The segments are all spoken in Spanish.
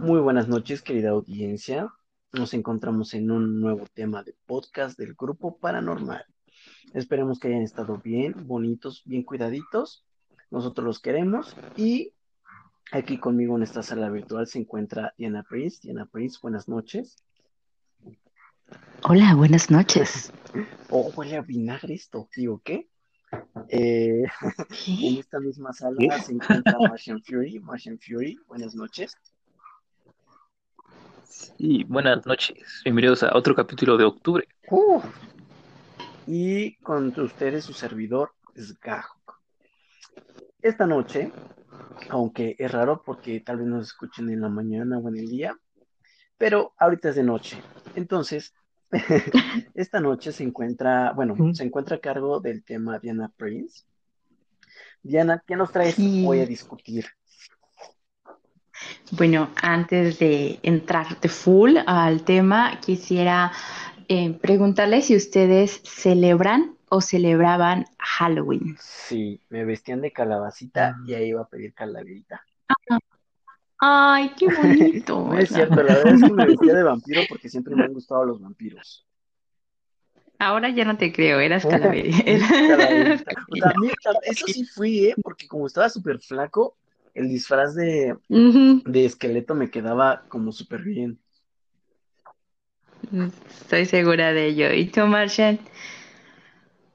Muy buenas noches, querida audiencia. Nos encontramos en un nuevo tema de podcast del Grupo Paranormal. Esperemos que hayan estado bien, bonitos, bien cuidaditos. Nosotros los queremos. Y aquí conmigo en esta sala virtual se encuentra Diana Prince. Diana Prince, buenas noches. Hola, buenas noches. Oh, huele a vinagre esto, digo, ¿qué? Eh, en esta misma sala se encuentra Martian Fury. Martian Fury, buenas noches. Sí, buenas noches. Bienvenidos a otro capítulo de octubre. Uh, y con ustedes su servidor, Sgahok. Esta noche, aunque es raro porque tal vez nos escuchen en la mañana o en el día, pero ahorita es de noche. Entonces, esta noche se encuentra, bueno, se encuentra a cargo del tema Diana Prince. Diana, ¿qué nos traes hoy a discutir? Bueno, antes de entrar de full al tema, quisiera eh, preguntarles si ustedes celebran o celebraban Halloween. Sí, me vestían de calabacita y ahí iba a pedir calaverita. Ay, qué bonito. no es cierto, la verdad es que me vestía de vampiro porque siempre me han gustado los vampiros. Ahora ya no te creo, eras calaverita. eso sí fui, ¿eh? Porque como estaba súper flaco, el disfraz de, de esqueleto me quedaba como súper bien. Estoy segura de ello. ¿Y tú, Marshall?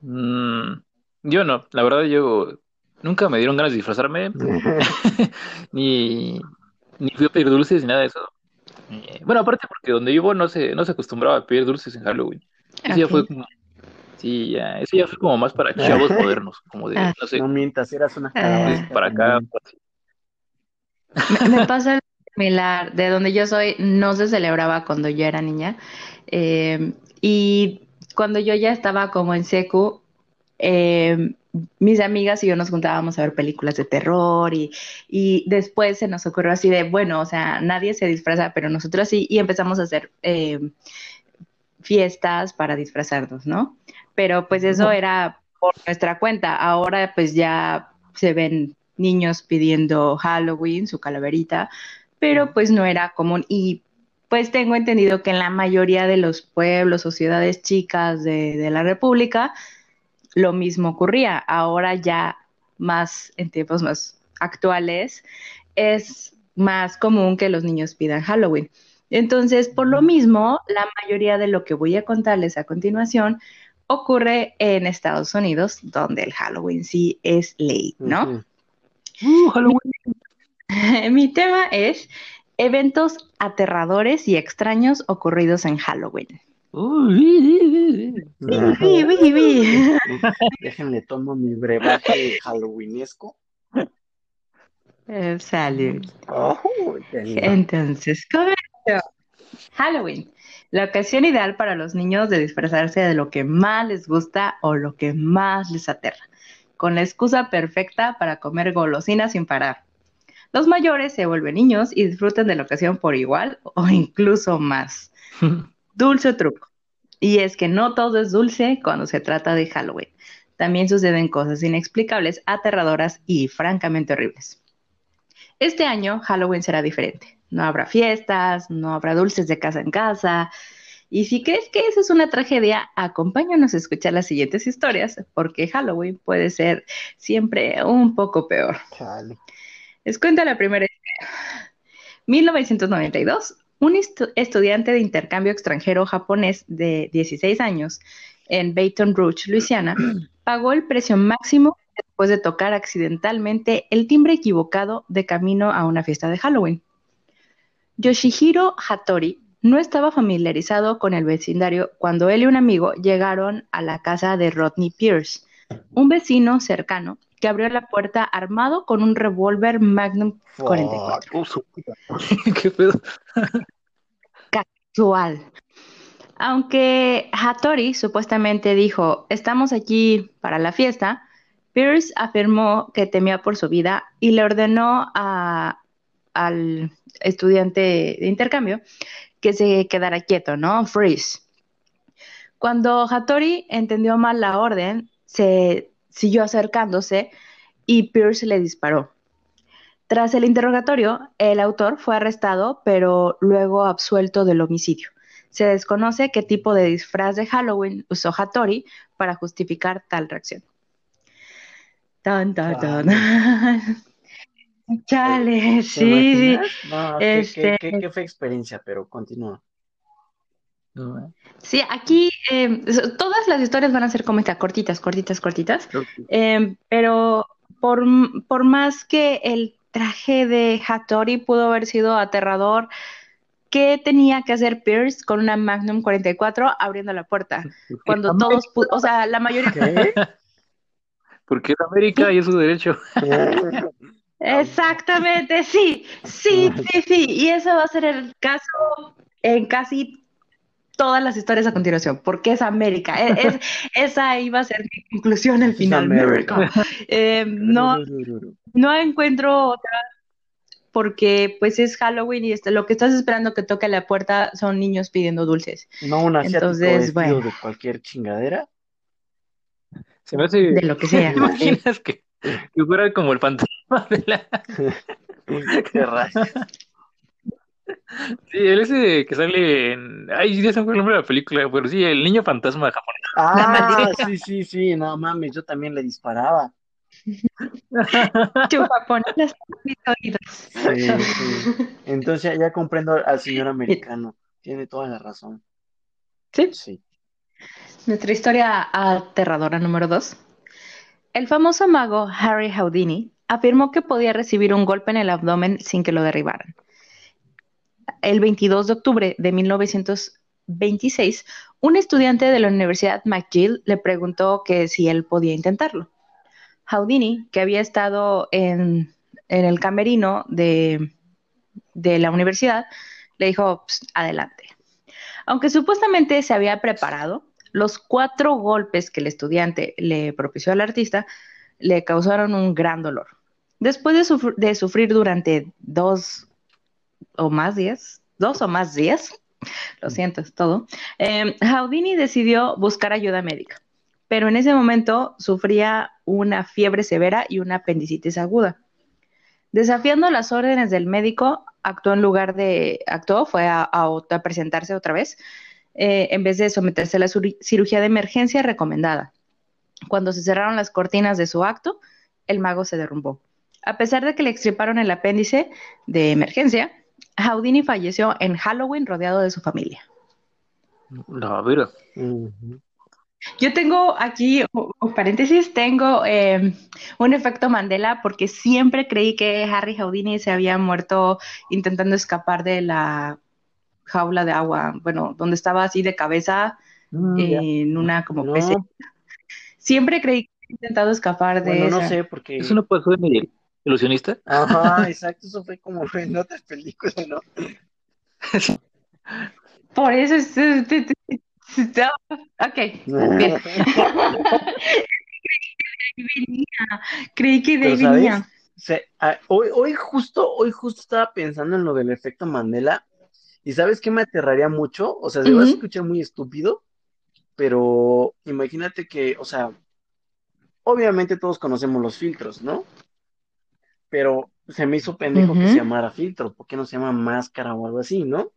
Mm, yo no, la verdad yo nunca me dieron ganas de disfrazarme, ni, ni fui a pedir dulces ni nada de eso. Bueno, aparte porque donde vivo no se, no se acostumbraba a pedir dulces en Halloween. Eso ya fue como, sí, ya, eso ya fue como más para chavos modernos, como de, ah. no sé. No mientas, eras una calabaza. Para acá. Me, me pasa similar. De donde yo soy, no se celebraba cuando yo era niña. Eh, y cuando yo ya estaba como en secu, eh, mis amigas y yo nos juntábamos a ver películas de terror y, y, después se nos ocurrió así de, bueno, o sea, nadie se disfraza, pero nosotros sí, y empezamos a hacer eh, fiestas para disfrazarnos, ¿no? Pero pues eso era por nuestra cuenta. Ahora pues ya se ven niños pidiendo Halloween, su calaverita, pero pues no era común y pues tengo entendido que en la mayoría de los pueblos o ciudades chicas de, de la República lo mismo ocurría. Ahora ya más en tiempos más actuales es más común que los niños pidan Halloween. Entonces, por lo mismo, la mayoría de lo que voy a contarles a continuación ocurre en Estados Unidos, donde el Halloween sí es ley, ¿no? Uh, Halloween. Mi tema es eventos aterradores y extraños ocurridos en Halloween. Déjenme tomo mi brebaje halloweenesco. Eh, salud. Oh, Entonces, comenzó. Halloween, la ocasión ideal para los niños de disfrazarse de lo que más les gusta o lo que más les aterra, con la excusa perfecta para comer golosinas sin parar. Los mayores se vuelven niños y disfrutan de la ocasión por igual o incluso más. Dulce truco. Y es que no todo es dulce cuando se trata de Halloween. También suceden cosas inexplicables, aterradoras y francamente horribles. Este año Halloween será diferente. No habrá fiestas, no habrá dulces de casa en casa. Y si crees que eso es una tragedia, acompáñanos a escuchar las siguientes historias, porque Halloween puede ser siempre un poco peor. Chale. Les cuento la primera historia. 1992, un estudiante de intercambio extranjero japonés de 16 años en Baton Rouge, Luisiana, pagó el precio máximo después de tocar accidentalmente el timbre equivocado de camino a una fiesta de Halloween. Yoshihiro Hattori no estaba familiarizado con el vecindario cuando él y un amigo llegaron a la casa de Rodney Pierce, un vecino cercano que abrió la puerta armado con un revólver Magnum 44. ¿Qué pedo? Casual. Aunque Hattori supuestamente dijo, estamos aquí para la fiesta, Pierce afirmó que temía por su vida y le ordenó a, al estudiante de intercambio que se quedara quieto, ¿no? Freeze. Cuando Hattori entendió mal la orden, se siguió acercándose y Pierce le disparó. Tras el interrogatorio, el autor fue arrestado, pero luego absuelto del homicidio. Se desconoce qué tipo de disfraz de Halloween usó Hattori para justificar tal reacción. Tan, tan, tan. Chale, sí. No, este... ¿qué, qué, fue experiencia, pero continúa. Sí, aquí eh, todas las historias van a ser como cortitas, cortitas, cortitas. Eh, pero por, por, más que el traje de Hattori pudo haber sido aterrador, ¿qué tenía que hacer Pierce con una Magnum 44 abriendo la puerta? Cuando todos, o sea, la mayoría... Porque es América y es su derecho. Exactamente, sí, sí, sí, sí. Y eso va a ser el caso en casi todas las historias a continuación, porque es América. E, esa iba a ser mi conclusión al final. Eh, no, no encuentro otra porque pues es Halloween y este, lo que estás esperando que toque la puerta son niños pidiendo dulces. No un asiático Entonces, bueno. de cualquier chingadera. Se me hace... De lo que sea. ¿Te imaginas que, que fuera como el fantasma de la... Qué rayos. Sí, él ese que sale en. Ay, ya se fue el nombre de la película, pero sí, el niño fantasma japonés. Ah, sí, sí, sí, no mames, yo también le disparaba. Chupapones Sí, sí. Entonces ya comprendo al señor americano. Tiene toda la razón. ¿Sí? Sí. Nuestra historia aterradora número dos. El famoso mago Harry Houdini afirmó que podía recibir un golpe en el abdomen sin que lo derribaran el 22 de octubre de 1926, un estudiante de la Universidad McGill le preguntó que si él podía intentarlo. Houdini, que había estado en, el camerino de, la universidad, le dijo, adelante. Aunque supuestamente se había preparado, los cuatro golpes que el estudiante le propició al artista le causaron un gran dolor. Después de, de sufrir durante dos o más días, dos o más días, lo siento, es todo, eh, Houdini decidió buscar ayuda médica, pero en ese momento sufría una fiebre severa y una apendicitis aguda. Desafiando las órdenes del médico, actuó en lugar de, actuó, fue a, presentarse otra vez, eh, en vez de someterse a la cirugía de emergencia recomendada. Cuando se cerraron las cortinas de su acto, el mago se derrumbó. A pesar de que le extirparon el apéndice de emergencia, Houdini falleció en Halloween rodeado de su familia. No, mira. Yo tengo aquí, un paréntesis, tengo em, un efecto Mandela porque siempre creí que Harry Houdini se había muerto intentando escapar de la jaula de agua, bueno, donde estaba así de cabeza mm, en una como pese. Siempre creí que había intentado escapar de bueno, no sé, porque... Eso no pasó en el, ¿Ilusionista? Ajá, exacto, eso fue como en otras películas, ¿no? Por eso es... Ok, bien. Creí que de venía. Ah, hoy, hoy justo, hoy justo estaba pensando en lo del efecto Mandela. ¿Y sabes qué me aterraría mucho? O sea, se va a escuchar muy estúpido, pero imagínate que, o sea, obviamente todos conocemos los filtros, ¿no? Pero se me hizo pendejo que se llamara filtro, ¿por qué no se llama máscara o algo así, no?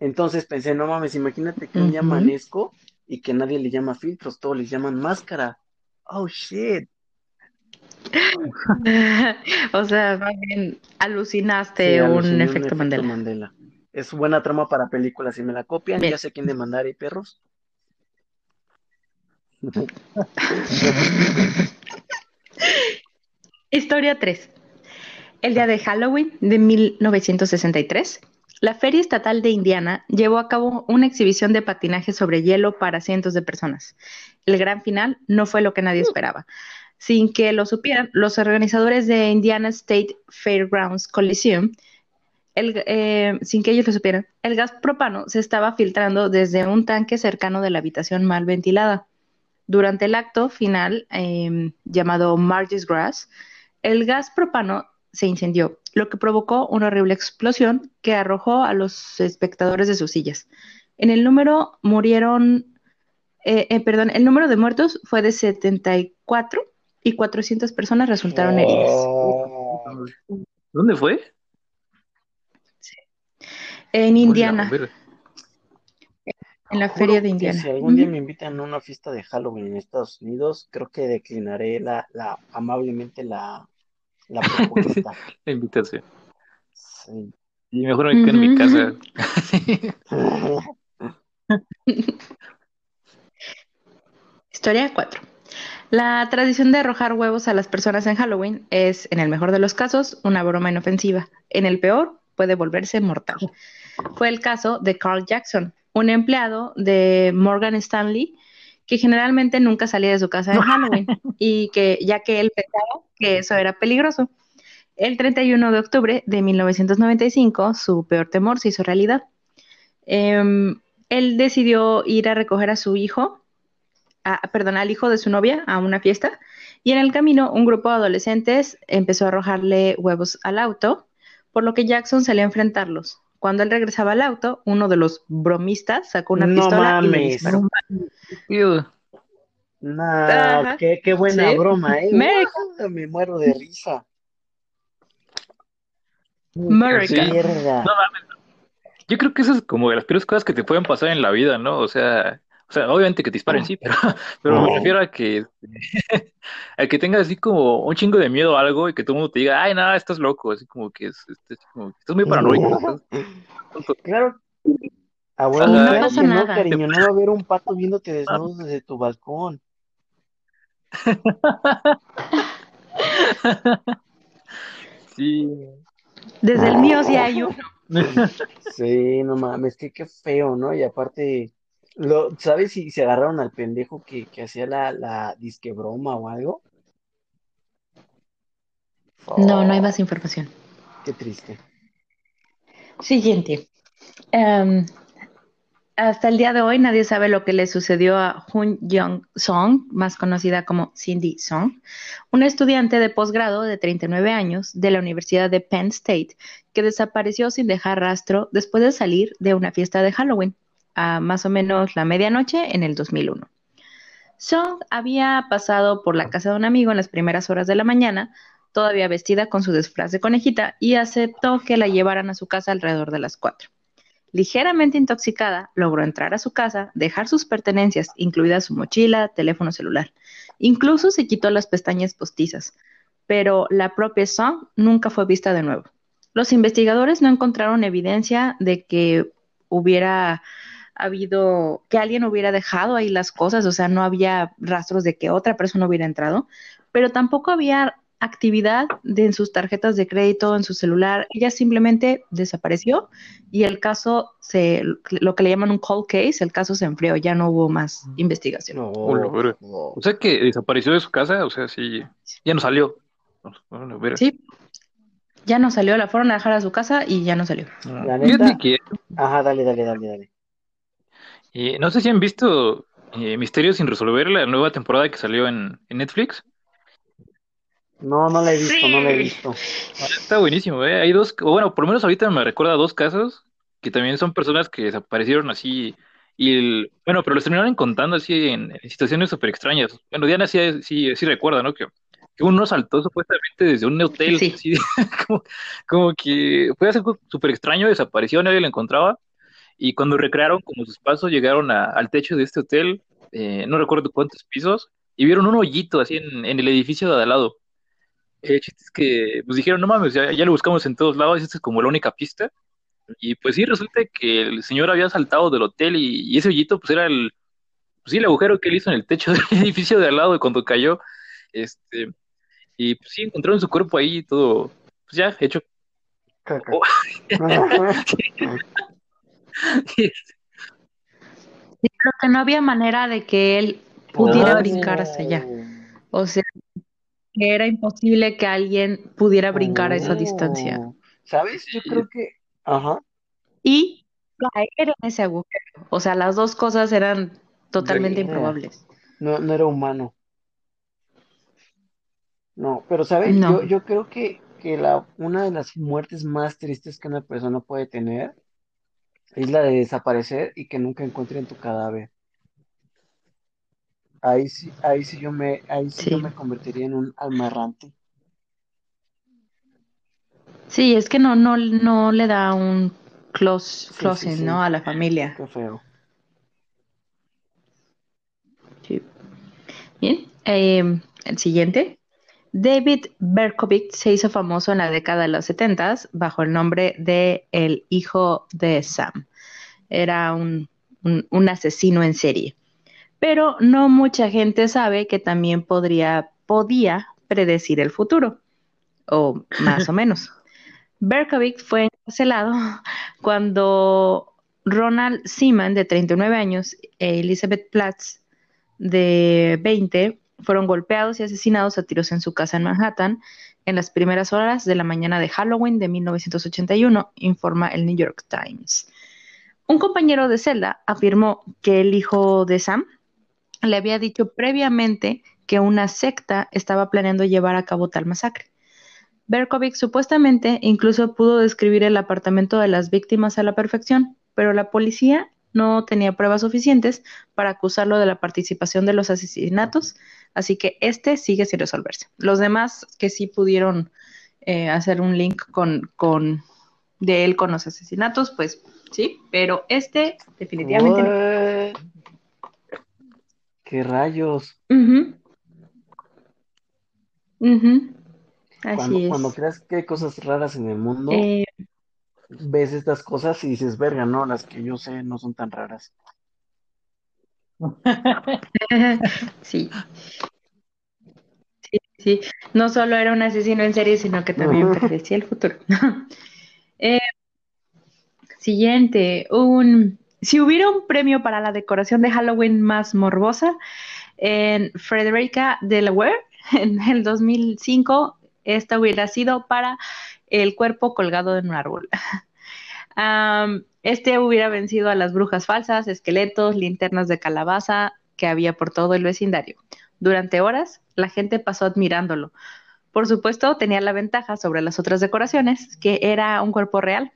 Entonces pensé, no mames, imagínate que un día amanezco y que nadie le llama filtros, todos les llaman máscara. Oh shit. o sea, alucinaste un, efecto, Mandela. Es buena trama para películas. Si me la copian, ya sé quién demandar, ¿y perros? Historia 3. El día de Halloween de 1963, la Feria Estatal de Indiana llevó a cabo una exhibición de patinaje sobre hielo para cientos de personas. El gran final no fue lo que nadie esperaba. Sin que lo supieran, los organizadores de Indiana State Fairgrounds Coliseum, eh, sin que ellos lo supieran, el gas propano se estaba filtrando desde un tanque cercano de la habitación mal ventilada. Durante el acto final, em, llamado Margie's Grass, el gas propano se incendió, lo que provocó una horrible explosión que arrojó a los espectadores de sus sillas. En el número murieron, eh, eh, perdón, el número de muertos fue de 74 y 400 personas resultaron heridas. Oh. ¿Dónde fue? En Indiana, en la Juro feria de Indiana. si algún día me invitan a una fiesta de Halloween en Estados Unidos, creo que declinaré la, la amablemente la, la propuesta. La invitación. Sí. Y mejor me quedo en mi casa. Historia 4. La tradición de arrojar huevos a las personas en Halloween es, en el mejor de los casos, una broma inofensiva. En el peor, puede volverse mortal. Fue el caso de Carl Jackson, un empleado de Morgan Stanley que generalmente nunca salía de su casa en Halloween y que ya que él pensaba que eso era peligroso. El 31 de octubre de 1995, su peor temor se hizo realidad. Em, él decidió ir a recoger a su hijo, a- perdón, al hijo de su novia a una fiesta y en el camino un grupo de adolescentes empezó a arrojarle huevos al auto, por lo que Jackson salió a enfrentarlos. Cuando él regresaba al auto, uno de los bromistas sacó una No pistola y le mames. disparó. Qué, qué buena Sí. broma, ¿eh? Guau, me muero de risa. America. Sí. Mierda. No Yo creo que eso es como de las peores cosas que te pueden pasar en la vida, ¿no? O sea, o sea, obviamente que te disparen, sí, pero, pero me refiero a que, a que tengas así como un chingo de miedo a algo y que todo el mundo te diga, ay, nada, estás loco, así como que es, es- es como que estás muy paranoico. estás tonto". Claro. A huevo, Sí, no pasa que no, nada. cariño, no va a haber un pato viéndote desnudo desde tu balcón. Sí. Desde el mío sí hay uno. Sí, no mames, que qué feo, ¿no? Y aparte, lo, ¿sabes si se agarraron al pendejo que, que hacía la, la disque broma o algo? No, no hay Oh, más información. qué triste. Siguiente. Em, hasta el día de hoy nadie sabe lo que le sucedió a Hun Young Song, más conocida como Cindy Song, una estudiante de posgrado de 39 años de la Universidad de Penn State que desapareció sin dejar rastro después de salir de una fiesta de Halloween a más o menos la medianoche en el 2001. Song había pasado por la casa de un amigo en las primeras horas de la mañana, todavía vestida con su disfraz de conejita, y aceptó que la llevaran a su casa alrededor de las 4. Ligeramente intoxicada, logró entrar a su casa, dejar sus pertenencias, incluida su mochila, teléfono celular. Incluso se quitó las pestañas postizas, pero la propia Song nunca fue vista de nuevo. Los investigadores no encontraron evidencia de que hubiera habido, que alguien hubiera dejado ahí las cosas, o sea, no había rastros de que otra persona hubiera entrado, pero tampoco había actividad de, en sus tarjetas de crédito, en su celular. Ella simplemente desapareció y el caso se, lo que le llaman un cold case, el caso se enfrió, ya no hubo más investigación. No, verga. no. O sea que desapareció de su casa, o sea, sí, ya no salió. Bueno. Sí, ya no salió, la fueron a dejar a su casa y ya no salió. Ah, La neta. que Ajá, dale, dale, dale, dale. Eh, no sé si han visto eh, Misterios sin resolver, la nueva temporada que salió en, en Netflix. No, no la he visto, no la he visto. Está buenísimo, ¿eh? Hay dos, o bueno, por lo menos ahorita me recuerda a dos casos que también son personas que desaparecieron así y el, bueno, pero los terminaron contando así en, en situaciones súper extrañas. Bueno, Diana sí, sí, sí recuerda, ¿no? Que, que uno saltó supuestamente desde un hotel, Sí. así, como, como que fue algo súper extraño, desapareció, nadie lo encontraba y cuando recrearon como sus pasos llegaron a- al techo de este hotel, eh, no recuerdo cuántos pisos, y vieron un hoyito así en, en el edificio de al lado. El chiste es que pues dijeron, no mames, ya, ya lo buscamos en todos lados, esta es como la única pista. Y pues sí, resulta que el señor había saltado del hotel y, y ese hoyito pues era el, pues sí, el agujero que él hizo en el techo del edificio de al lado y cuando cayó, este, y pues sí, encontraron su cuerpo ahí todo, pues ya hecho. Caca. Oh. Creo que no había manera de que él pudiera Ah, brincar hacia allá. O sea, que era imposible que alguien pudiera brincar a esa distancia. Oh. ¿Sabes? Yo creo que. Ajá. Y caer en ese agujero. O sea, las dos cosas eran totalmente improbables. No, no era humano. No, pero ¿sabes? No. Yo, yo creo que, que la, una de las muertes más tristes que una persona puede tener es la de desaparecer y que nunca encuentren tu cadáver. Ahí sí, ahí sí yo me, ahí sí yo me convertiría en un alma errante. Sí, es que no, no, no le da un close, sí, closing, ¿no? A la familia. Qué feo. Sí. Bien. Eh, el siguiente. David Berkowitz se hizo famoso en la década de los 70 bajo el nombre de El hijo de Sam. Era un, un- un asesino en serie. Pero no mucha gente sabe que también podría, podía predecir el futuro, o más o menos. Berkowitz fue encarcelado cuando Ronald Seaman, de 39 años, e Elizabeth Platz, de 20, fueron golpeados y asesinados a tiros en su casa en Manhattan en las primeras horas de la mañana de Halloween de 1981, informa el New York Times. Un compañero de celda afirmó que el hijo de Sam le había dicho previamente que una secta estaba planeando llevar a cabo tal masacre. Berkovic supuestamente incluso pudo describir el apartamento de las víctimas a la perfección, pero la policía no tenía pruebas suficientes para acusarlo de la participación de los asesinatos, así que este sigue sin resolverse. Los demás que sí pudieron eh, hacer un link con, con de él con los asesinatos, pues sí, pero este definitivamente no. ¿Qué rayos? Ujú. Así Cuando, es. cuando creas que hay cosas raras en el mundo, Eh, ves estas cosas y dices, verga, no, las que yo sé no son tan raras. sí. Sí, sí. No solo era un asesino en serie, sino que también predecía el futuro. Eh, siguiente, un si hubiera un premio para la decoración de Halloween más morbosa en Frederica, Delaware, en el 2005, esta hubiera sido para el cuerpo colgado en un árbol. Este hubiera vencido a las brujas falsas, esqueletos, linternas de calabaza que había por todo el vecindario. Durante horas, la gente pasó admirándolo. Por supuesto, tenía la ventaja sobre las otras decoraciones, que era un cuerpo real.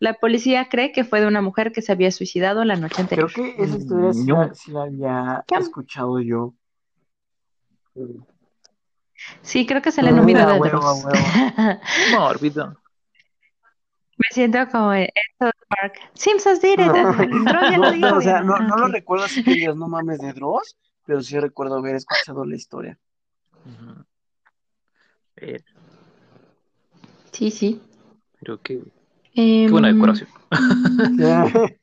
La policía cree que fue de una mujer que se había suicidado la noche Creo anterior. que esa historia sí No. la, sí la había ¿Qué? escuchado yo. Sí, creo que sale en un video Ah, de huevo, Dross. huevo. No, olvida. Me siento como en South Park. Simpsons did it. Dross ya No, lo dijo. no, o sea, no, no lo ok. recuerdo así que digas, no mames de Dross, pero sí recuerdo haber escuchado la historia. Ujú. Eh, Sí, sí. Pero qué, qué buena Em, decoración.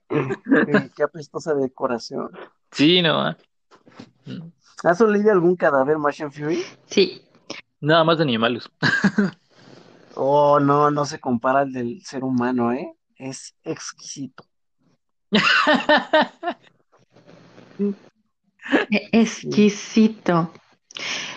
Qué, apestosa decoración. Sí, no. ah. Mm. ¿Has olido algún cadáver, Martian Fury? Sí. Nada más de animales. Oh, no, no se compara al del ser humano, ¿eh? Es exquisito. E- Exquisito.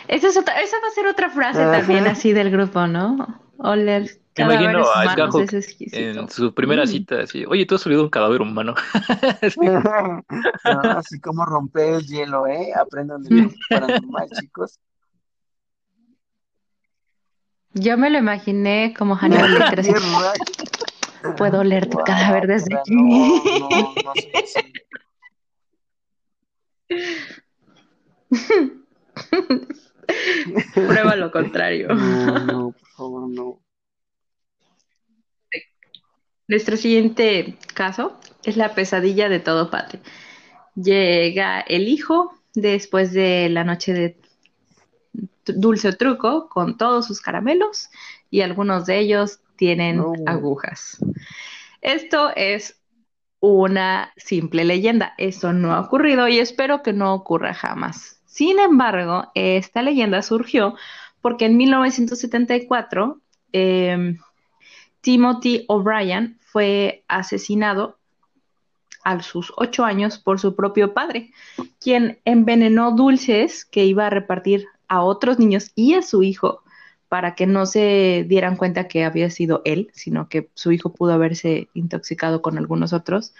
Esa, es otra, esa va a ser otra frase también así del grupo, ¿no? Oler imagino a humanos es en su primera Mm. cita, así, oye, tú has olido un cadáver humano. Sí. No, así como romper el hielo, ¿eh? Aprendan de lo paranormal, chicos. Yo me lo imaginé como Hannibal Lecter, raro. puedo oler tu cadáver desde aquí. No, no. Prueba lo contrario. No, no, por favor, no. Nuestro siguiente caso es la pesadilla de todo padre. Llega el hijo después de la noche de dulce o truco con todos sus caramelos y algunos de ellos tienen No. agujas. Esto es una simple leyenda. Eso no ha ocurrido y espero que no ocurra jamás. Sin embargo, esta leyenda surgió porque en 1974 eh, Timothy O'Brien fue asesinado a sus ocho años por su propio padre, quien envenenó dulces que iba a repartir a otros niños y a su hijo para que no se dieran cuenta que había sido él, sino que su hijo pudo haberse intoxicado con algunos otros.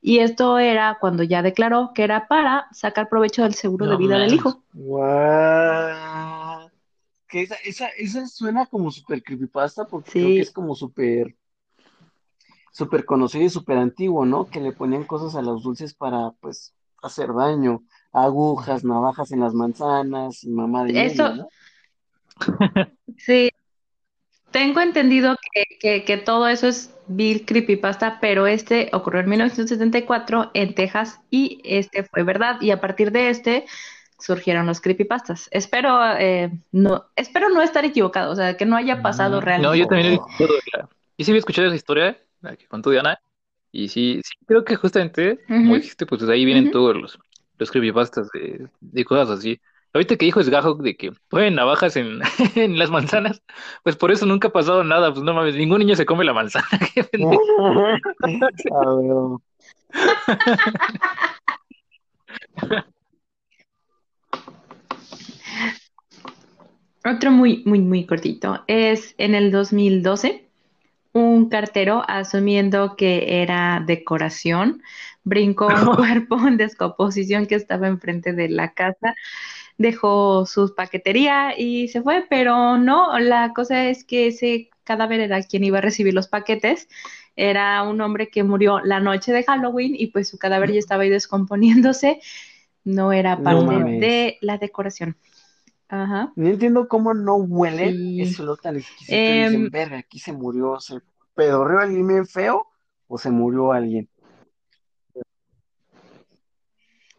Y esto era cuando ya declaró que era para sacar provecho del seguro No de vida del hijo. What? Que esa, esa, esa suena como super creepypasta porque creo que es como súper súper conocido y súper antiguo, ¿no? Que le ponían cosas a los dulces para, pues, hacer daño. Agujas, navajas en las manzanas y mamá de Eso-. Sí. tengo entendido que, que, todo eso es Bill Creepypasta, pero este ocurrió en 1974 en Texas y este fue verdad. Y a partir de este surgieron los creepypastas. Espero, eh, no, espero no estar equivocado, o sea, que no haya pasado realmente. No, yo también he escuchado, y sí había escuchado esa historia, la que contó Diana, y sí, sí creo que justamente, como dijiste, pues de ahí vienen todos los, los creepypastas de, de cosas así. Ahorita que dijo Sgahok de que ponen navajas en, en las manzanas, pues por eso nunca ha pasado nada, pues no mames, ningún niño se come la manzana. Otro muy, muy, muy cortito. Es en el 2012, un cartero, asumiendo que era decoración, brincó un cuerpo en descomposición que estaba enfrente de la casa, dejó su paquetería y se fue, pero no, la cosa es que ese cadáver era quien iba a recibir los paquetes. Era un hombre que murió la noche de Halloween y pues su cadáver ya estaba ahí descomponiéndose. No era parte de la decoración. Ajá. No entiendo cómo no huele ese olor tan exquisito. dicen, em, verga, aquí se murió, se pedorreó alguien bien feo o se murió alguien.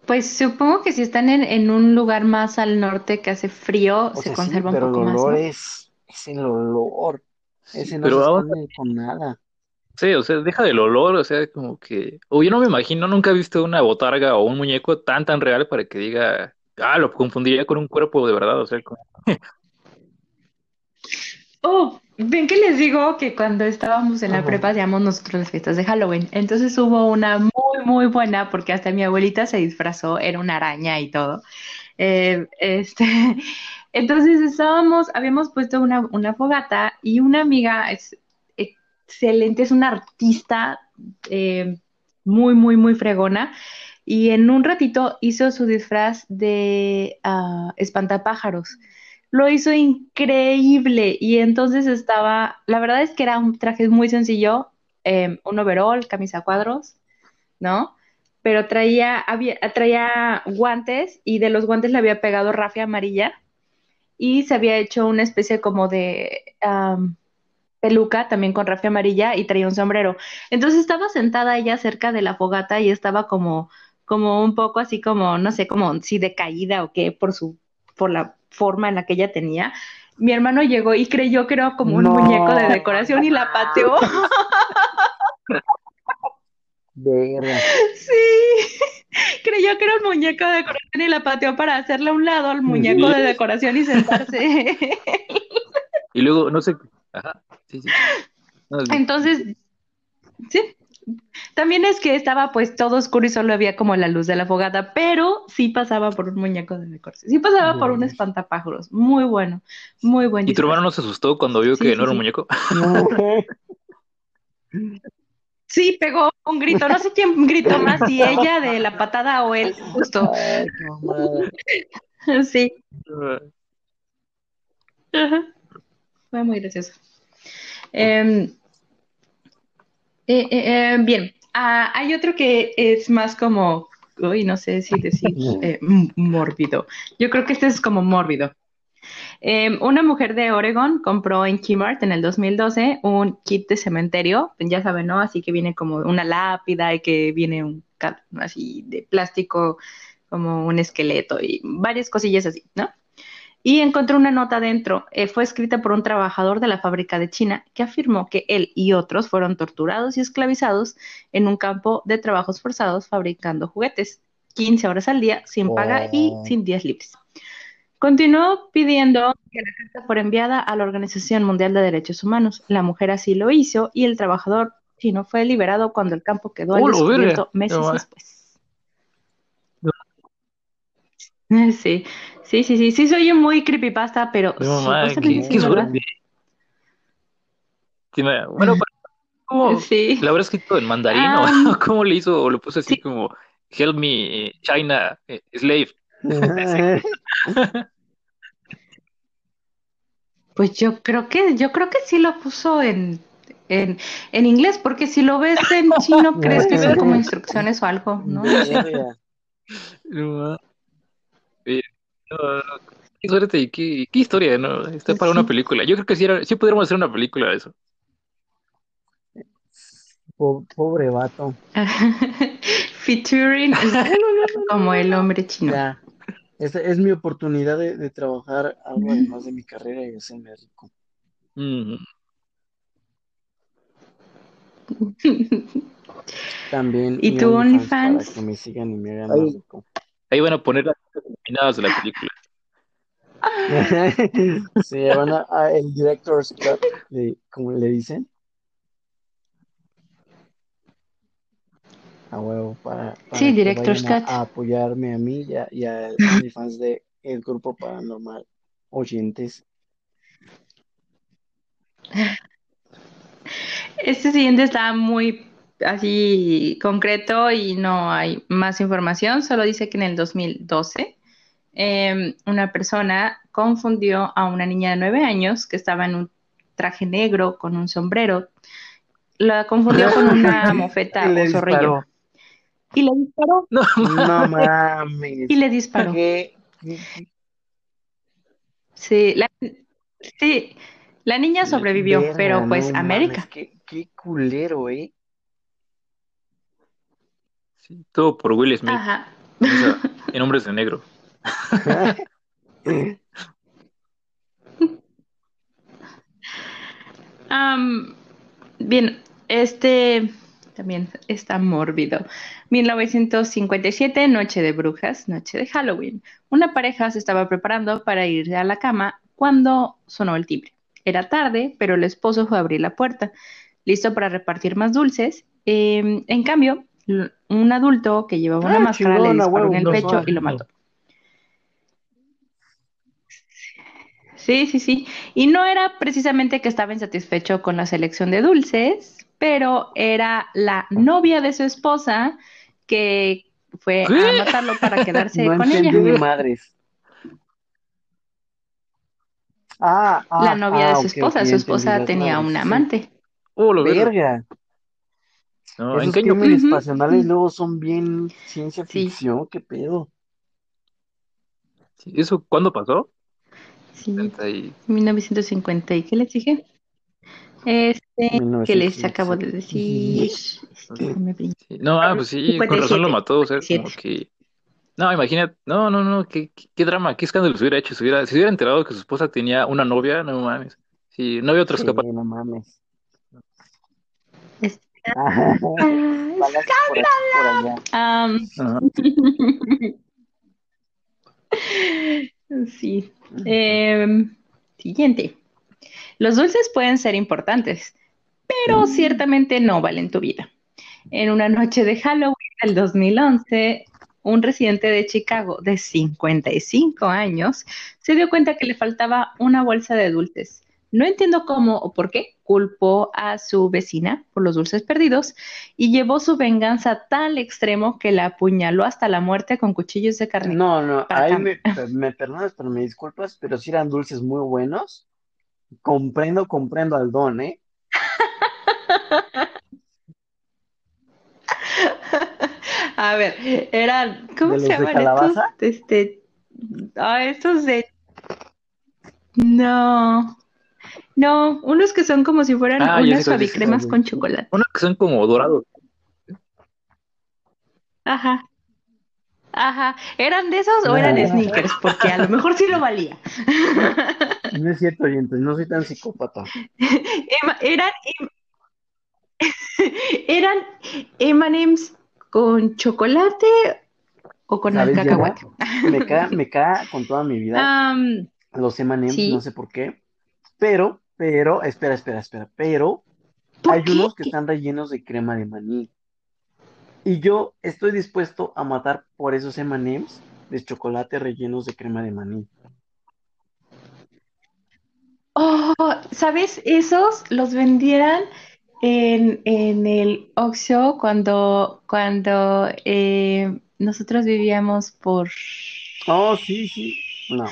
Pues supongo que si están en, un lugar más al norte que hace frío, se conserva un poco más. Pero el olor es, es el olor. Ese no pero se con nada. Sí, o sea, deja del olor, o sea, como que. O yo no me imagino, nunca he visto una botarga o un muñeco tan, tan real para que diga Ah, lo confundiría con un cuerpo de verdad, o sea. Oh, ven que les digo que cuando estábamos en la prepa llamamos nosotros las fiestas de Halloween. Entonces hubo una muy, muy buena porque hasta mi abuelita se disfrazó, era una araña y todo. Eh, este, entonces estábamos, habíamos puesto una, una fogata y una amiga es excelente, es una artista eh, muy, muy, muy fregona y en un ratito hizo su disfraz de uh, espantapájaros. Lo hizo increíble y entonces estaba, la verdad es que era un traje muy sencillo, em, un overall, camisa cuadros, ¿no? Pero traía, había, traía guantes y de los guantes le había pegado rafia amarilla y se había hecho una especie como de peluca también con rafia amarilla y traía un sombrero. Entonces estaba sentada ella cerca de la fogata y estaba como como un poco así como, no sé, como si decaída o qué, por su, por la forma en la que ella tenía. Mi hermano llegó y creyó que era como un muñeco de decoración y la pateó. Sí, creyó que era un muñeco de decoración y la pateó para hacerle a un lado al muñeco de decoración y sentarse. Y luego, no sé, ajá, sí, sí. Entonces, sí, también es que estaba pues todo oscuro y solo había como la luz de la fogata, pero sí pasaba por un muñeco de decoración. Sí pasaba por un espantapájaros. Muy bueno, muy bueno. ¿Y tu hermano no se asustó cuando vio que no era un muñeco? Sí, pegó un grito. No sé quién gritó más, si ella de la patada o él, justo. sí. Fue muy gracioso. Eh, eh, eh, eh, bien, ah, hay otro que es más como, uy, no sé si decir mórbido. Yo creo que este es como mórbido. Em, una mujer de Oregon compró en Kmart en el 2012 un kit de cementerio, ya saben, ¿no? Así que viene como una lápida y que viene un así de plástico, como un esqueleto y varias cosillas así, ¿no? Y encontró una nota dentro. Eh, fue escrita por un trabajador de la fábrica de China que afirmó que él y otros fueron torturados y esclavizados en un campo de trabajos forzados fabricando juguetes, 15 horas al día, sin paga y oh. sin días libres. Continuó pidiendo que la carta fuera enviada a la Organización Mundial de Derechos Humanos. La mujer así lo hizo y el trabajador chino fue liberado cuando el campo quedó al descubierto meses después. Sí, Sí, sí, sí, sí, soy muy creepypasta, pero... No, qué, qué suerte. Sí, bueno, ¿cómo sí. ¿la habrá escrito en mandarín o cómo le hizo? O lo puso así como, help me, China, eh, slave. pues yo creo que, yo creo que sí lo puso en, en, en inglés, porque si lo ves en chino, crees que son como instrucciones o algo, ¿no? no qué suerte y qué, qué historia, ¿no? Está para una película. Yo creo que sí, era, sí podríamos hacer una película de eso. Po- pobre vato. Featuring como el hombre chino. Ya. Esta es mi oportunidad de, de trabajar algo además de mi carrera y hacerme rico. Mm. También ¿Y mi tu OnlyFans para que me sigan y me hagan rico. Ahí van a poner las terminadas de la película. Se van a, a el director's cut, le- como le dicen, a huevo, para, para Sí, que Director's vayan Cut. a, a apoyarme a mí y, a- y OnlyFans de el grupo paranormal oyentes. Este siguiente está muy así concreto y no hay más información, solo dice que en el 2012 eh, una persona confundió a una niña de nueve años que estaba en un traje negro con un sombrero, la confundió con una mofeta Y le o zorrillo disparó. y le disparó No, No mames. y le disparó. Sí, la, sí, la niña sobrevivió, Verga, pero pues no América. mames, qué, qué culero, ¿eh? Sí, todo por Will Smith, Ajá. en Hombres de Negro. Bien, este también está mórbido. 1957, Noche de Brujas, Noche de Halloween. Una pareja se estaba preparando para ir a la cama cuando sonó el timbre. Era tarde, pero el esposo fue a abrir la puerta, listo para repartir más dulces. Eh, en cambio, un adulto que llevaba una Ah, máscara le chingón, a disparó huevo, en el pecho horas, y lo mató. Sí, sí, sí. Y no era precisamente que estaba insatisfecho con la selección de dulces, pero era la novia de su esposa que fue a matarlo para quedarse No con ella. ni madres. Ah, ah, La novia de ah, su esposa, su esposa tenía un amante. Oh, lo verga. Verga. No, ¿en Esos qué año fue? crímenes Ujú, pasionales ujú. luego son bien ciencia Sí, ficción, qué pedo. Sí, ¿Eso cuándo pasó? sí, 70 y- 1950. ¿Y qué les dije? Este que les acabo de 1957. decir. Sí. No, ah, pues sí, con razón lo 57. mató, o sea, como 57. que... No, imagínate, no, no, no, qué, qué, qué drama, qué escándalo se hubiera hecho, si hubiera, si hubiera enterado que su esposa tenía una novia, no mames. Sí, no había otra Sí, no mames. Ah, Ajá. sí. Em, siguiente. Los dulces pueden ser importantes, pero ciertamente no valen tu vida. En una noche de Halloween del 2011, un residente de Chicago de 55 años se dio cuenta que le faltaba una bolsa de dulces. No entiendo cómo o por qué culpó a su vecina por los dulces perdidos y llevó su venganza a tal extremo que la apuñaló hasta la muerte con cuchillos de carne. No, no, ahí me, me perdonas, pero me disculpas, pero si eran dulces muy buenos. Comprendo, comprendo al don, ¿eh? A ver, eran, ¿cómo ¿De se llaman calabaza? estos? Este, ah, estos de, no, no, unos que son como si fueran Ah, unas suavicremas con chocolate. Unos que son como dorados. Ajá, ajá, ¿eran de esos o eran Ah. sneakers? Porque a lo mejor sí lo valía. No es cierto, oyentes, no soy tan psicópata. Ema- Eran, em- eran M&M's con chocolate o con el cacahuate. Me cae, me cae con toda mi vida los M&M's, sí. no sé por qué. Pero, pero, espera, espera, espera, pero ¿por hay qué? unos que están rellenos de crema de maní. Y yo estoy dispuesto a matar por esos M&M's de chocolate rellenos de crema de maní. Oh, ¿sabes? Esos los vendieran en, en el Oxxo cuando, cuando eh, nosotros vivíamos por Oh, sí, sí. No.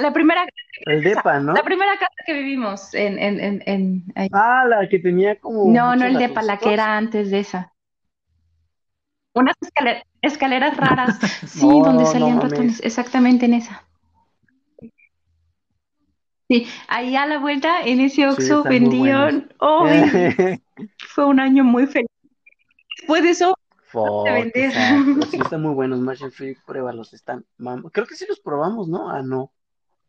La primera, El depa, ¿no? la primera casa que vivimos en, en, en, en- ahí. Ah, la que tenía como No, no el depa, la que era antes de esa. Unas escale- escaleras raras, sí, No, donde salían ratones, exactamente en esa. Sí, ahí a la vuelta en ese Oxxo muy vendían. ¡Ay! fue un año muy feliz. Después de eso, Fuck, vender. Sí, están muy buenos. Marshall Free, pruébalos. Están. Creo que sí los probamos, ¿no? Ah, no.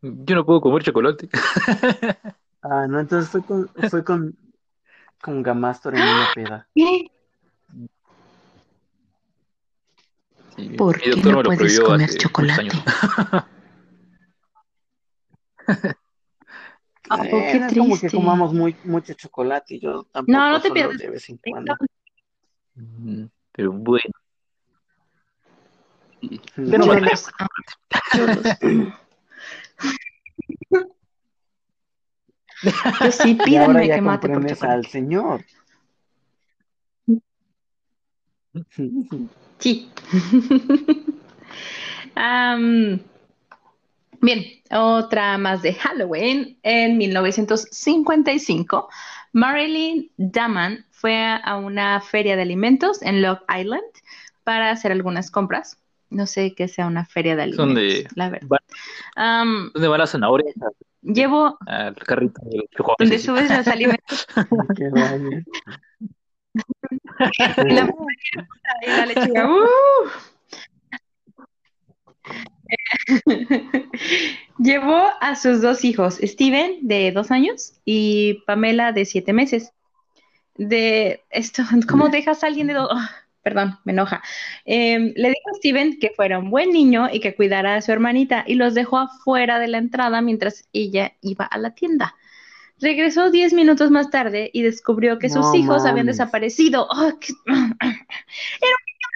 Yo no puedo comer chocolate. Ah, no, entonces fue con, fue con, con Gamastor en una peda. ¿qué? Sí, ¿Por qué no me lo puedes comer chocolate? Oh, Eh, qué no es como que triste. comamos muy, mucho chocolate y yo tampoco No, no te solo pierdas. de vez en cuando. Mm, Pero bueno. Sí. Pero Yo bueno, los amo. Yo los amo. Yo sí, ahora pídanme ya que mate por al señor. Sí. Bien, otra más de Halloween. En 1955, Marilyn Daman fue a una feria de alimentos en Long Island para hacer algunas compras. No sé qué sea una feria de Es donde alimentos, la verdad. van, Am, donde van las zanahorias llevo al carrito de los donde subes los alimentos Qué la, y la lechuga. ¡uh! Llevó a sus dos hijos, Steven, de dos años, y Pamela, de siete meses. De esto, ¿cómo dejas a alguien de dos? Perdón, me enoja. Em, le dijo a Steven que fuera un buen niño y que cuidara a su hermanita, y los dejó afuera de la entrada mientras ella iba a la tienda. Regresó diez minutos más tarde y descubrió que sus No hijos habían desaparecido. ¡Ah, qué- Era un niño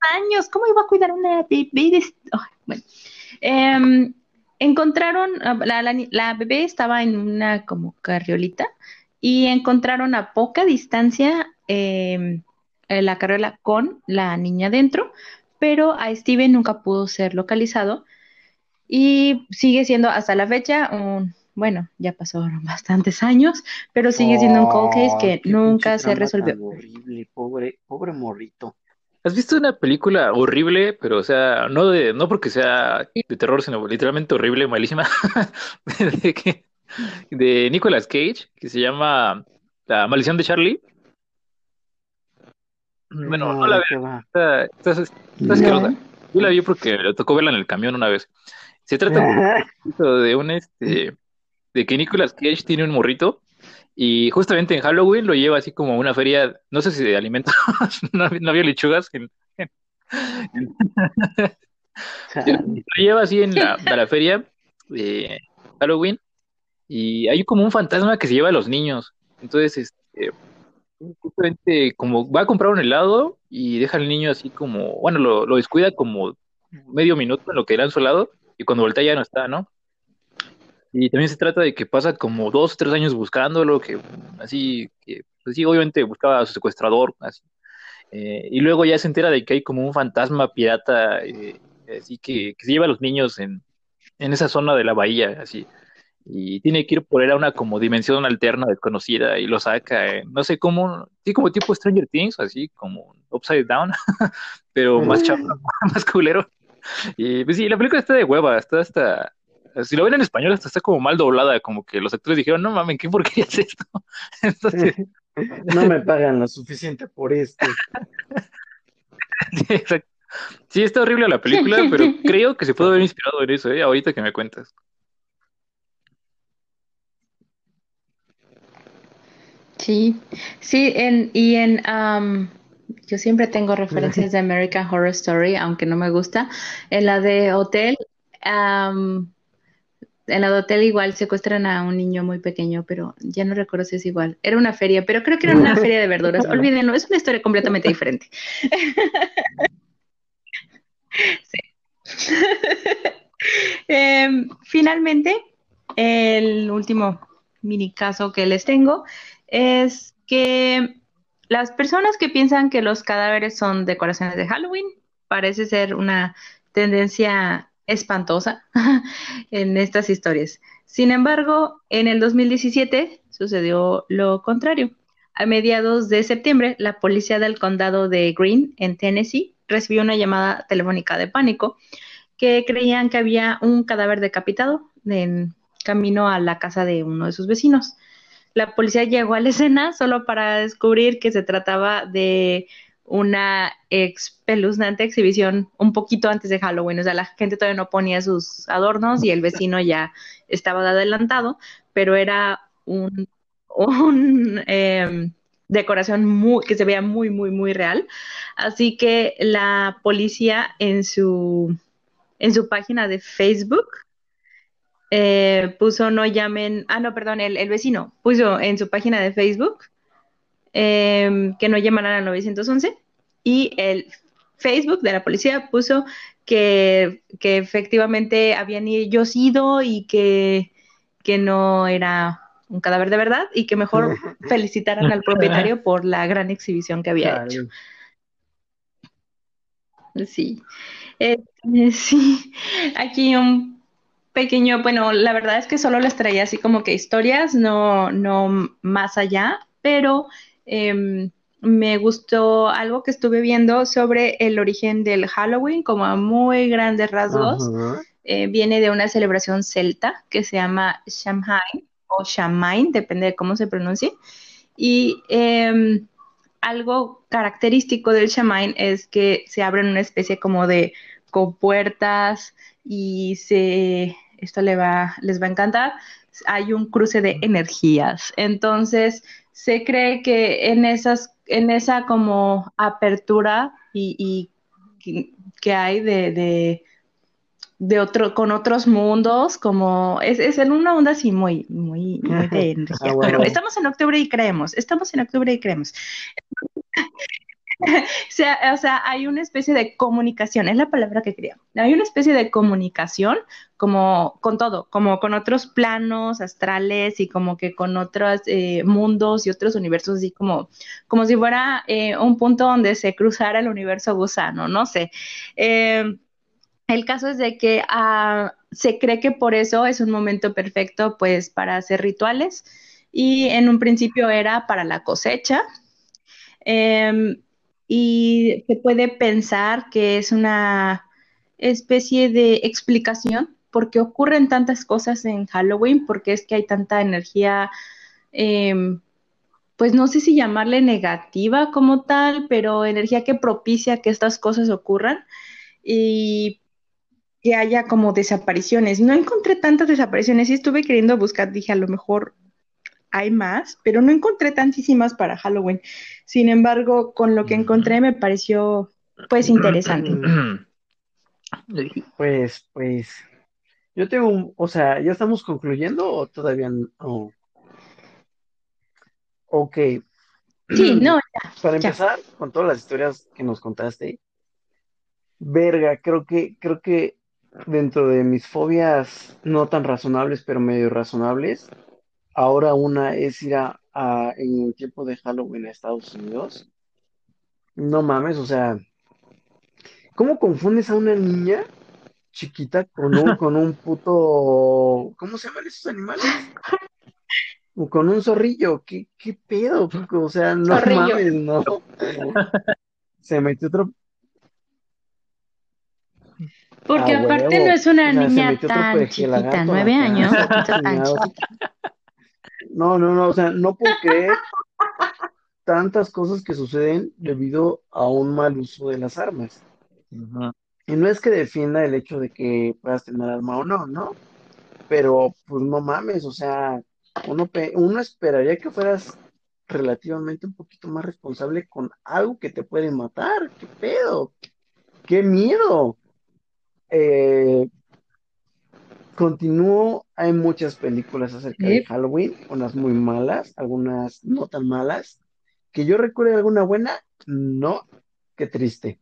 de años, ¿cómo iba a cuidar una bebé? Ay, bueno. Em, encontraron, la, la ni- la bebé estaba en una como carriolita y encontraron a poca distancia em, eh, la carriola con la niña dentro, pero a Steven nunca pudo ser localizado y sigue siendo hasta la fecha un, bueno, ya pasaron bastantes años, pero sigue siendo un cold case que nunca se resolvió. horrible, pobre, pobre morrito. ¿Has visto una película horrible, pero o sea, no de, no porque sea de terror, sino literalmente horrible, malísima, de, de Nicolas Cage, que se llama La maldición de Charlie? Bueno, no, la ¿de veo, qué va? está, está- está No. asquerosa. Yo la vi porque me tocó verla en el camión una vez. Se trata de un este de que Nicolas Cage tiene un morrito y justamente en Halloween lo lleva así como a una feria, no sé si de alimentos, no, había- no había lechugas, en- en- lo lleva así en la, a la feria de Halloween y hay como un fantasma que se lleva a los niños. Entonces, este, justamente como va a comprar un helado y deja al niño así como, bueno, lo, lo descuida como medio minuto en lo que era su helado y cuando voltea ya no está, ¿no? Y también se trata de que pasa como dos o tres años buscándolo, que así, que pues sí, obviamente buscaba a su secuestrador, así. Eh, y luego ya se entera de que hay como un fantasma pirata, eh, así que, que se lleva a los niños en, en esa zona de la bahía, así. Y tiene que ir por él a una como dimensión alterna, desconocida, y lo saca, eh, no sé cómo, sí, como tipo Stranger Things, así como Upside Down, pero más chavo, más culero. Y pues sí, la película está de hueva, está hasta, si lo ven en español, hasta está como mal doblada, como que los actores dijeron, no mames, ¿qué porquería es esto? Entonces, No me pagan lo suficiente por esto. sí, exacto. Sí, está horrible la película, pero creo que se puede haber inspirado en eso, ¿eh? Ahorita que me cuentas. Sí, sí, en, y en, am, yo siempre tengo referencias de American Horror Story, aunque no me gusta. En la de Hotel, en la de Hotel igual secuestran a un niño muy pequeño, pero ya no recuerdo si es igual. Era una feria, pero creo que era una feria de verduras. Olvídenlo, es una historia completamente diferente. Sí. Em, finalmente, el último mini caso que les tengo es que las personas que piensan que los cadáveres son decoraciones de Halloween parece ser una tendencia espantosa en estas historias. Sin embargo, en el 2017 sucedió lo contrario. A mediados de septiembre, la policía del condado de Greene, en Tennessee, recibió una llamada telefónica de pánico que creían que había un cadáver decapitado en camino a la casa de uno de sus vecinos. La policía llegó a la escena solo para descubrir que se trataba de una espeluznante exhibición un poquito antes de Halloween. O sea, la gente todavía no ponía sus adornos y el vecino ya estaba adelantado, pero era un, un em, decoración muy, que se veía muy, muy, muy real. Así que la policía en su, en su página de Facebook eh, puso no llamen, ah, no, perdón, el, vecino puso en su página de Facebook em, que no llamaran al 911 y el Facebook de la policía puso que, que efectivamente habían ellos ido y que, que no era un cadáver de verdad y que mejor felicitaran al propietario por la gran exhibición que había hecho. Sí. Eh, sí, aquí un pequeño, bueno, la verdad es que solo les traía así como que historias, no, no más allá, pero em, me gustó algo que estuve viendo sobre el origen del Halloween, como a muy grandes rasgos. Eh, viene de una celebración celta que se llama Samhain o Shamain, depende de cómo se pronuncie. Y em, algo característico del Shamain es que se abren una especie como de compuertas y se, esto le va, les va a encantar, hay un cruce de energías. Entonces, se cree que en esas, en esa como apertura y, que hay de, de, otro, con otros mundos, como es, es en una onda así muy, muy, muy de energía. Ah, Pero estamos en octubre y creemos, estamos en octubre y creemos. o, sea, hay una especie de comunicación, es la palabra que quería. Hay una especie de comunicación como con todo, como con otros planos astrales y como que con otros eh, mundos y otros universos, así como, como si fuera eh, un punto donde se cruzara el universo gusano, no sé. Eh, el caso es de que ah, se cree que por eso es un momento perfecto pues para hacer rituales y en un principio era para la cosecha. Em, y se puede pensar que es una especie de explicación por qué ocurren tantas cosas en Halloween, porque es que hay tanta energía, em, pues no sé si llamarle negativa como tal, pero energía que propicia que estas cosas ocurran y que haya como desapariciones. No encontré tantas desapariciones y estuve queriendo buscar, dije a lo mejor hay más, pero no encontré tantísimas para Halloween. Sin embargo, con lo que encontré me pareció pues interesante. Pues, pues, yo tengo un, o sea, ¿ya estamos concluyendo o todavía no? Ok. Sí, no, ya. Para empezar, con todas las historias que nos contaste, verga, creo que, creo que dentro de mis fobias no tan razonables, pero medio razonables, Ahora una es ir a, en el tiempo de Halloween a Estados Unidos. No mames, o sea, ¿cómo confundes a una niña chiquita con un, con un puto, ¿cómo se llaman esos animales? O con un zorrillo, ¿qué, qué pedo? O sea, no mames, no. Se metió otro. Porque aparte no es una niña tan chiquita, nueve años, tan chiquita. No, no, no, o sea, no puedo creer tantas cosas que suceden debido a un mal uso de las armas. Y no es que defienda el hecho de que puedas tener arma o no, ¿no? Pero pues no mames, o sea, uno, uno esperaría que fueras relativamente un poquito más responsable con algo que te puede matar. ¿Qué pedo? ¿Qué miedo? Eh, Continúo, hay muchas películas acerca de Halloween, unas muy malas, algunas no tan malas. Que yo recuerde alguna buena, no, qué triste.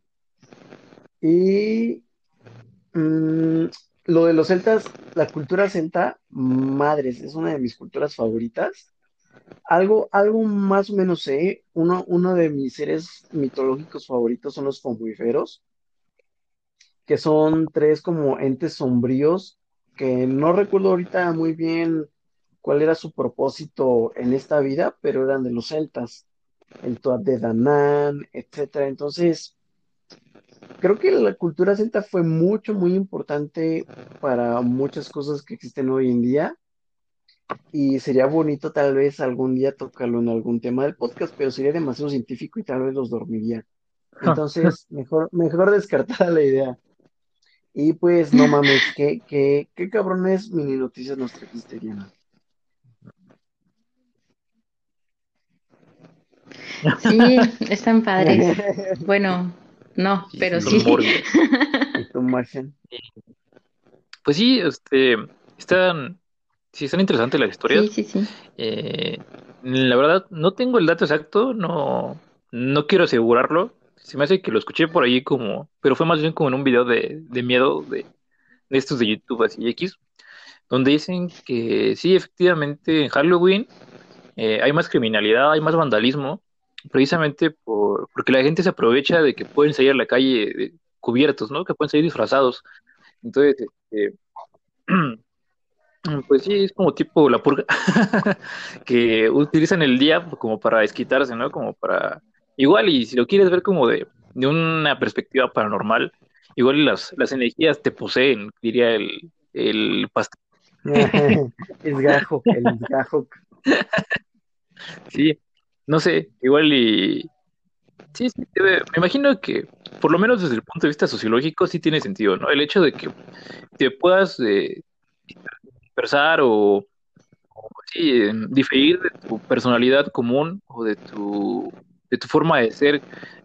Y mm, lo de los celtas, la cultura celta, madres, es una de mis culturas favoritas. Algo, algo más o menos sé, uno, uno de mis seres mitológicos favoritos son los fomíferos, que son tres como entes sombríos que no recuerdo ahorita muy bien cuál era su propósito en esta vida, pero eran de los celtas, el Tuat de Danán, etcétera. Entonces, creo que la cultura celta fue mucho, muy importante para muchas cosas que existen hoy en día. Y sería bonito tal vez algún día tocarlo en algún tema del podcast, pero sería demasiado científico y tal vez los dormiría. Entonces, mejor, mejor descartar la idea. Y pues, no mames, qué, qué, qué cabrones mini noticias nos trajiste, Diana. Sí, están padres. Bueno, no, pero sí. Pues sí, este, están, sí, están interesantes las historias. Sí, sí, sí. Eh, la verdad, no tengo el dato exacto, no, no quiero asegurarlo. Se me hace que lo escuché por ahí como, pero fue más bien como en un video de, de miedo de, de estos de YouTube así X, donde dicen que sí, efectivamente en Halloween eh, hay más criminalidad, hay más vandalismo, precisamente por, porque la gente se aprovecha de que pueden salir a la calle cubiertos, ¿no? Que pueden salir disfrazados. Entonces, este, pues sí, es como tipo la purga, que utilizan el día como para desquitarse, ¿no? Como para... Igual, y si lo quieres ver como de, de una perspectiva paranormal, igual las, las energías te poseen, diría el, el pastor. es gajo, el gajo. Sí, no sé, igual y... Sí, sí, me imagino que, por lo menos desde el punto de vista sociológico, sí tiene sentido, ¿no? El hecho de que te puedas eh, dispersar o, sí, diferir de tu personalidad común o de tu, de tu forma de ser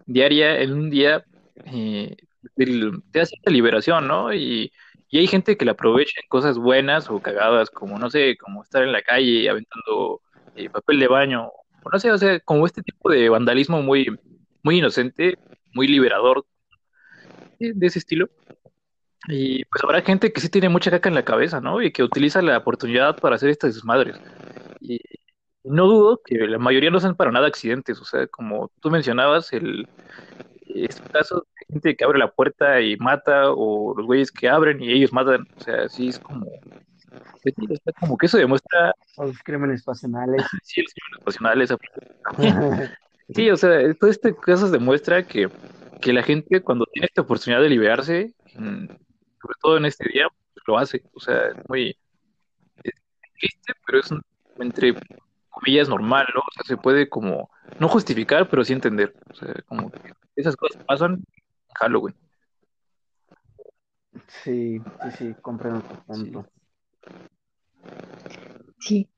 diaria en un día, eh, te hace cierta liberación, ¿no? Y, y hay gente que la aprovecha en cosas buenas o cagadas, como, no sé, como estar en la calle aventando eh, papel de baño, o no sé, o sea, como este tipo de vandalismo muy, muy inocente, muy liberador de ese estilo. Y pues habrá gente que sí tiene mucha caca en la cabeza, ¿no? Y que utiliza la oportunidad para hacer estas desmadres. Y no dudo que la mayoría no sean para nada accidentes, o sea, como tú mencionabas, el estos casos de gente que abre la puerta y mata, o los güeyes que abren y ellos matan, o sea, sí es como como que eso demuestra. Los crímenes pasionales. Sí, los crímenes pasionales. sí, o sea, todo este caso demuestra que, que la gente cuando tiene esta oportunidad de liberarse, sobre todo en este día, pues, lo hace. O sea, es muy triste, pero es entre comillas normal, ¿no? O sea, se puede como no justificar, pero sí entender. O sea, como que esas cosas pasan en Halloween. Sí, sí, sí, comprendo tu punto. Sí.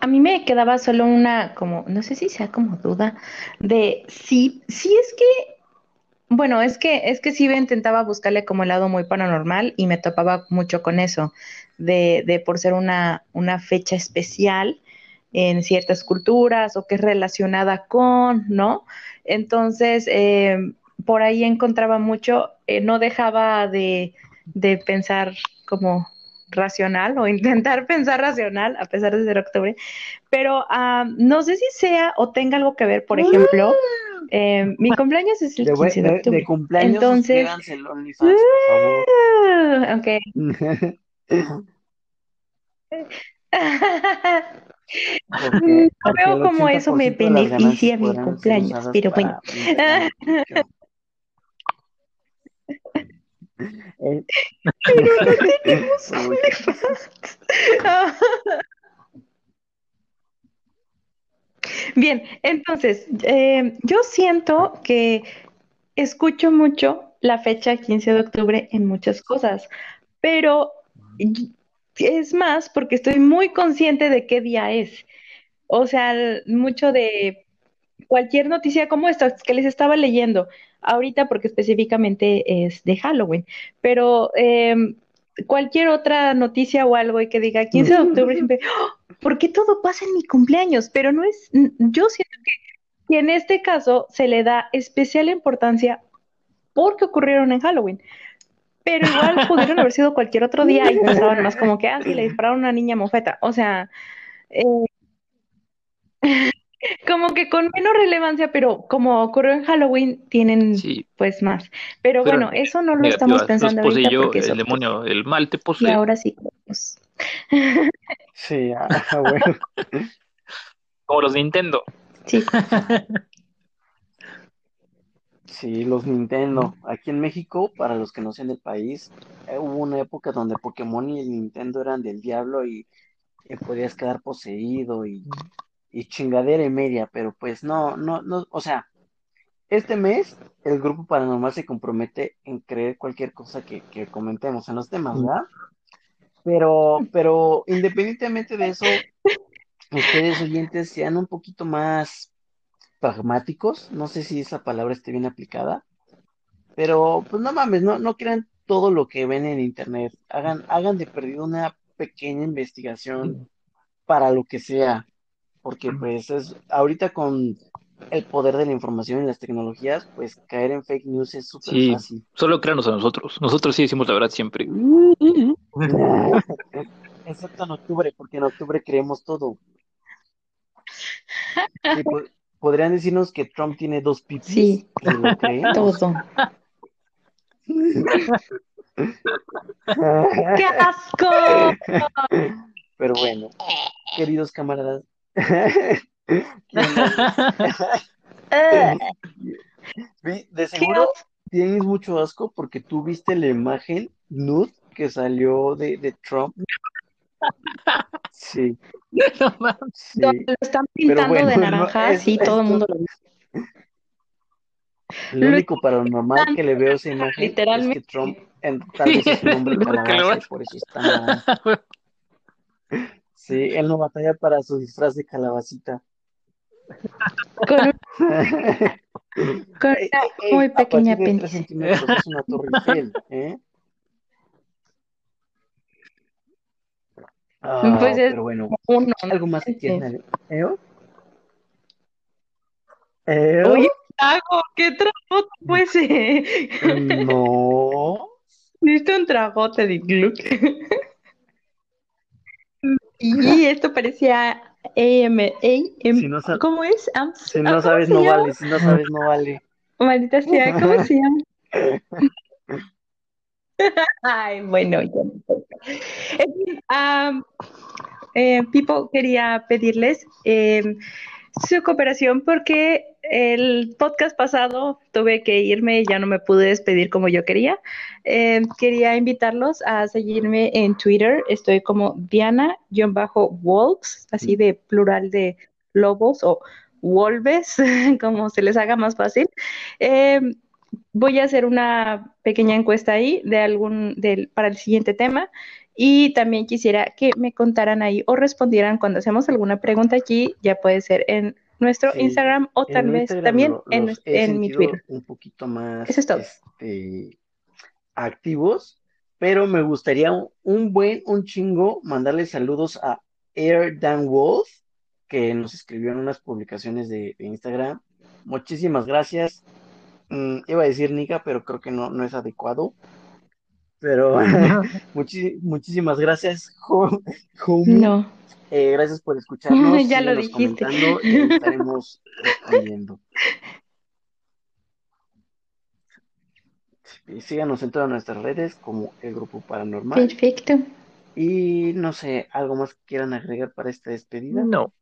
A mí me quedaba solo una, como, no sé si sea como duda, de si, si es que, bueno, es que, es que sí intentaba buscarle como el lado muy paranormal y me topaba mucho con eso, de, de por ser una, una fecha especial en ciertas culturas o que es relacionada con, ¿no? Entonces, eh, por ahí encontraba mucho, eh, no dejaba de, de pensar como racional o intentar pensar racional a pesar de ser octubre, pero no sé si sea o tenga algo que ver, por ejemplo, eh, mi cumpleaños es el 15 de, octubre. De, cumpleaños, entonces, el OnlyFans. Ok. no veo como eso me beneficia mi cumpleaños, pero bueno. Pero no tenemos Bien, entonces, eh, yo siento que escucho mucho la fecha 15 de octubre en muchas cosas, pero es más porque estoy muy consciente de qué día es. O sea, mucho de cualquier noticia como esta que les estaba leyendo ahorita porque específicamente es de Halloween, pero em, cualquier otra noticia o algo y que diga 15 de octubre, siempre, ¡Oh! ¿Por qué todo pasa en mi cumpleaños? Pero no es, yo siento que, en este caso se le da especial importancia porque ocurrieron en Halloween. Pero igual pudieron haber sido cualquier otro día y pensaban más como que, ah, sí, le dispararon a una niña mofeta. O sea, eh, como que con menos relevancia, pero como ocurrió en Halloween, tienen pues más. Pero, bueno, eso no lo estamos pensando ahorita porque el demonio, el mal te posee. Y ahora sí. Pues. Sí, ah, bueno. Como los Nintendo. Sí. Sí, los Nintendo. Aquí en México, para los que no sean del país, eh, hubo una época donde Pokémon y el Nintendo eran del diablo y, y podías quedar poseído y, y chingadera y media, pero pues no, no, no, o sea, este mes el grupo paranormal se compromete en creer cualquier cosa que, que comentemos en los temas, ¿verdad? Pero, pero independientemente de eso, ustedes oyentes sean un poquito más pragmáticos, no sé si esa palabra esté bien aplicada, pero pues no mames, no, no crean todo lo que ven en internet, hagan, hagan de perdido una pequeña investigación para lo que sea, porque pues es, ahorita con el poder de la información y las tecnologías, pues caer en fake news es súper Sí, fácil. solo créanos a nosotros. Nosotros sí decimos la verdad siempre. Excepto en octubre, porque en octubre creemos todo. Sí, po- podrían decirnos que Trump tiene dos pipis Sí, lo todo. ¡Qué asco! Pero bueno, queridos camaradas, ¿quién Eh, Vi- de ¡Qué seguro tienes mucho asco porque tú viste la imagen nude que salió de, de Trump. Sí, No sí. Lo están pintando bueno, de no, naranja, es- sí, todo el mundo lo vio. Lo único paranormal que le veo a esa imagen es que. Trump en- tal vez es un hombre calabaza por eso está. Sí, él no batalla para su disfraz de calabacita. Con, con Eh, una eh, muy pequeña apéndice. centímetros es una torre Eiffel, ¿eh? Ah, Pues es pero bueno, uno. algo más que? ¿Eo? ¿Eo? Oye, trago, ¿qué trago pues? eh? No. ¿Viste un tragote de Gluck? Y esto parecía AM, AM, Si no sa- ¿cómo es? Am- Si ah, no ¿cómo sabes, no llama? vale. Si no sabes, no vale. Maldita sea, ¿cómo se llama? Ay, bueno, ya no am, eh, Pipo, quería pedirles eh, su cooperación porque el podcast pasado tuve que irme y ya no me pude despedir como yo quería. Eh, quería invitarlos a seguirme en Twitter. Estoy como Diana-Wolves, así de plural de lobos o wolves, como se les haga más fácil. Eh, voy a hacer una pequeña encuesta ahí de algún para el siguiente tema y también quisiera que me contaran ahí o respondieran cuando hacemos alguna pregunta aquí, ya puede ser en nuestro Sí, Instagram o tal vez Instagram también lo- en, en mi Twitter. un poquito más Eso es todo. este, activos, pero me gustaría un, un buen, un chingo, mandarle saludos a Air Dan Wolf, que nos escribió en unas publicaciones de, de Instagram. Muchísimas gracias. Mm, iba a decir Nika, pero creo que no, no es adecuado. Pero muchi- muchísimas gracias, ho- homie. No, Eh, gracias por escucharnos. Ya lo dijiste. comentando y ahí estaremos respondiendo. Y síganos en todas nuestras redes como el Grupo Paranormal. perfecto. Y no sé, ¿algo más que quieran agregar para esta despedida? No.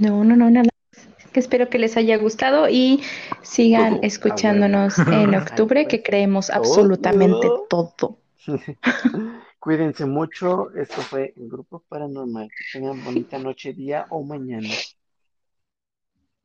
No, no, no, nada. Que espero que les haya gustado y sigan a escuchándonos en octubre, que creemos absolutamente todo. Cuídense mucho. Esto fue el Grupo Paranormal. Que tengan bonita noche, día o mañana.